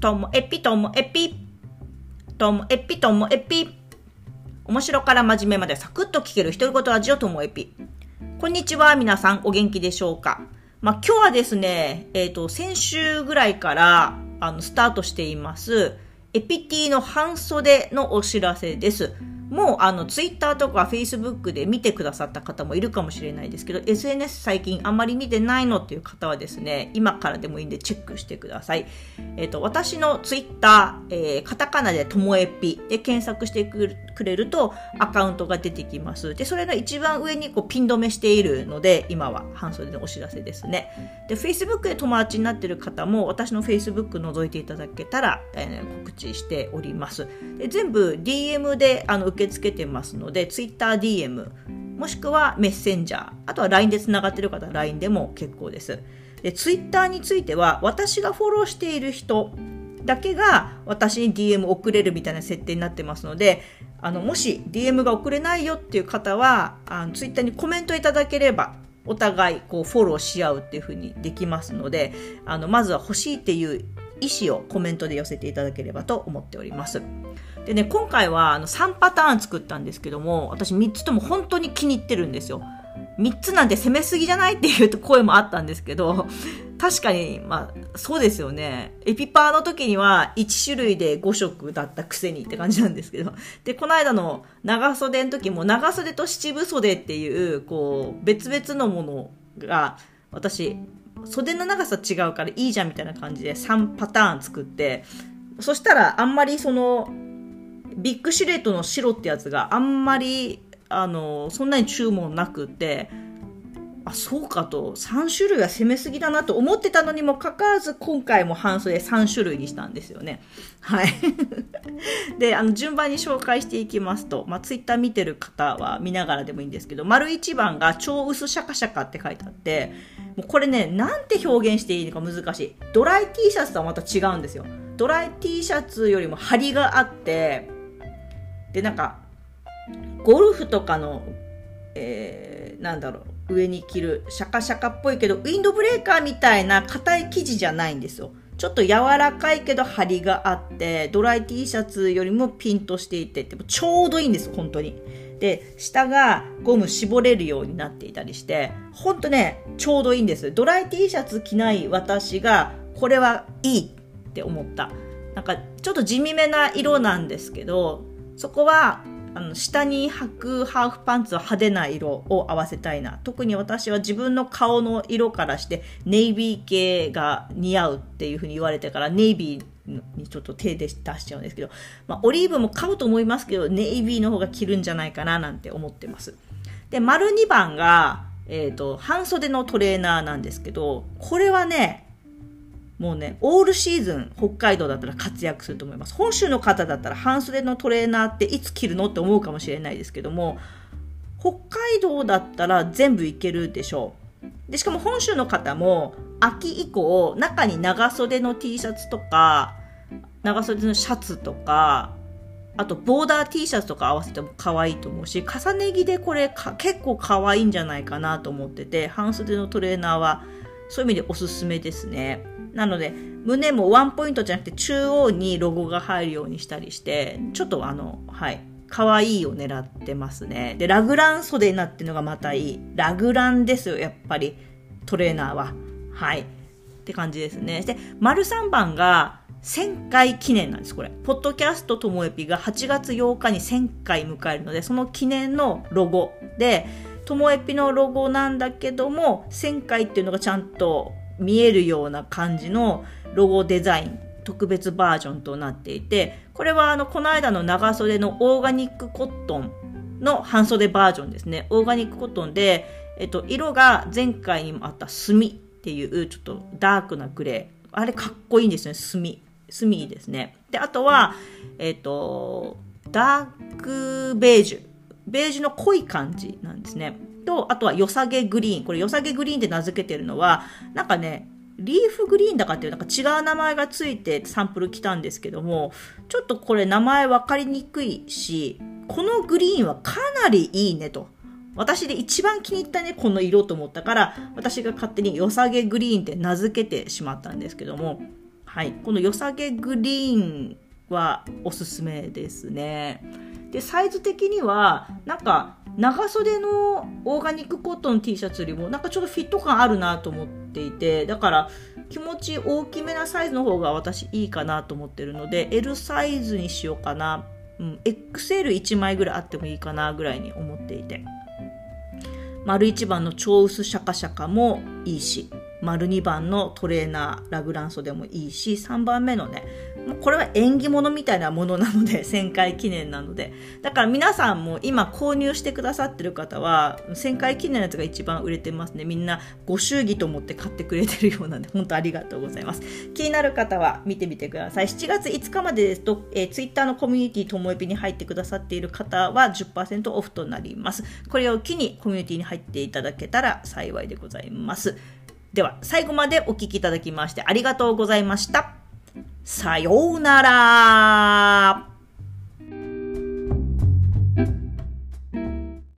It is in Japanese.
ともえぴともえぴ。ともえぴともえぴ。面白から真面目までサクッと聞ける独り言ラジオともえぴ。こんにちは、皆さんお元気でしょうか？まあ、今日はですね、えっ、ー、と、先週ぐらいから、あの、スタートしています、エピティの半袖のお知らせです。もうあのツイッターとかフェイスブックで見てくださった方もいるかもしれないですけど SNS 最近あまり見てないのっていう方はですね今からでもいいんでチェックしてください、えっ、と私のツイッター、えー、カタカナでともえぴで検索してくれるとアカウントが出てきます。でそれの一番上にこうピン止めしているので今は半袖のお知らせですね。でフェイスブックで友達になってる方も私のフェイスブック覗いていただけたら、えー、告知しておりますで全部 DM であの受け付けてますので、TwitterDM、もしくはメッセンジャー、あとは LINE で繋がってる方は LINE でも結構です。で、Twitter については、私がフォローしている人だけが私に DM 送れるみたいな設定になってますので、あの、もし DM が送れないよっていう方は、あの Twitter にコメントいただければ、お互いこうフォローし合うっていう風にできますので、あの、まずは欲しいっていう意思をコメントで寄せていただければと思っております。でね、今回はあの3パターン作ったんですけども、私3つとも本当に気に入ってるんですよ。3つなんて攻めすぎじゃないっていう声もあったんですけど、確かに、まあ、そうですよね。エピパーの時には1種類で5色だったくせにって感じなんですけど。で、この間の長袖の時も長袖と七分袖っていう、こう、別々のものが、私、袖の長さ違うからいいじゃんみたいな感じで3パターン作って、そしたらあんまりそのビッグシルエットの白ってやつがあんまりあのそんなに注文なくてあそうかと。3種類は攻めすぎだなと思ってたのにもかかわらず今回も半袖3種類にしたんですよね。はい。であの順番に紹介していきますと、まあ、ツイッター見てる方は見ながらでもいいんですけど丸1番が超薄シャカシャカって書いてあってもうこれねなんて表現していいのか難しい。ドライ T シャツとはまた違うんですよ。ドライ T シャツよりも張りがあってでなんかゴルフとかの、えー、なんだろう。上に着るシャカシャカっぽいけどウィンドブレーカーみたいな硬い生地じゃないんですよ。ちょっと柔らかいけど張りがあってドライ T シャツよりもピンとしていてでもちょうどいいんです本当に。で下がゴム絞れるようになっていたりしてほんとねちょうどいいんです。ドライ T シャツ着ない私がこれはいいって思った。なんかちょっと地味めな色なんですけどそこはあの下に履くハーフパンツは派手な色を合わせたいな。特に私は自分の顔の色からしてネイビー系が似合うっていうふうに言われてからネイビーにちょっと手で出しちゃうんですけど、まあ、オリーブも買うと思いますけどネイビーの方が着るんじゃないかななんて思ってます。で丸2番が、えーと半袖のトレーナーなんですけどこれはねもうね、オールシーズン北海道だったら活躍すると思います。本州の方だったら半袖のトレーナーっていつ着るのって思うかもしれないですけども、北海道だったら全部いけるでしょう。で、しかも本州の方も秋以降、中に長袖の T シャツとか、長袖のシャツとか、あとボーダー T シャツとか合わせても可愛いと思うし、重ね着でこれ結構可愛いんじゃないかなと思ってて、半袖のトレーナーはそういう意味でおすすめですね。なので、胸もワンポイントじゃなくて中央にロゴが入るようにしたりして、ちょっとあの、はい、可愛いを狙ってますね。で、ラグラン袖になってるのがまたいい。ラグランですよ、やっぱり。トレーナーは。はい。って感じですね。で、丸3番が1000回記念なんです、これ。ポッドキャストともえぴが8月8日に1000回迎えるので、その記念のロゴで、ともえぴのロゴなんだけども、1000回っていうのがちゃんと見えるような感じのロゴデザイン特別バージョンとなっていてこれはあのこの間の長袖のオーガニックコットンの半袖バージョンですね。オーガニックコットンで、えっと、色が前回にもあった墨っていうちょっとダークなグレー。あれかっこいいんですね。墨。墨ですね。であとはえっとダークベージュ。ベージュの濃い感じなんですね。と、あとは良さげグリーン。これ良さげグリーンで名付けてるのは、なんかね、リーフグリーンだかっていうなんか違う名前がついてサンプル来たんですけども、ちょっとこれ名前分かりにくいし、このグリーンはかなりいいねと。私で一番気に入ったね、この色と思ったから、私が勝手に良さげグリーンって名付けてしまったんですけども、はい。この良さげグリーンはおすすめですね。で、サイズ的には、なんか、長袖のオーガニックコットン T シャツよりも、なんかちょっとフィット感あるなと思っていて、だから気持ち大きめなサイズの方が私いいかなと思ってるので、L サイズにしようかな。うん、XL1 枚ぐらいあってもいいかなぐらいに思っていて。丸1番の超薄シャカシャカもいいし、丸2番のトレーナーラグランソでもいいし、3番目のね、これは縁起物みたいなものなので、1000回記念なので。だから皆さんも今購入してくださってる方は、1000回記念のやつが一番売れてますね。みんなご祝儀と思って買ってくれてるようなんで、本当ありがとうございます。気になる方は見てみてください。7月5日までですと、えー、Twitter のコミュニティともえびに入ってくださっている方は10%オフとなります。これを機にコミュニティに入っていただけたら幸いでございます。では、最後までお聴きいただきましてありがとうございました。さようなら。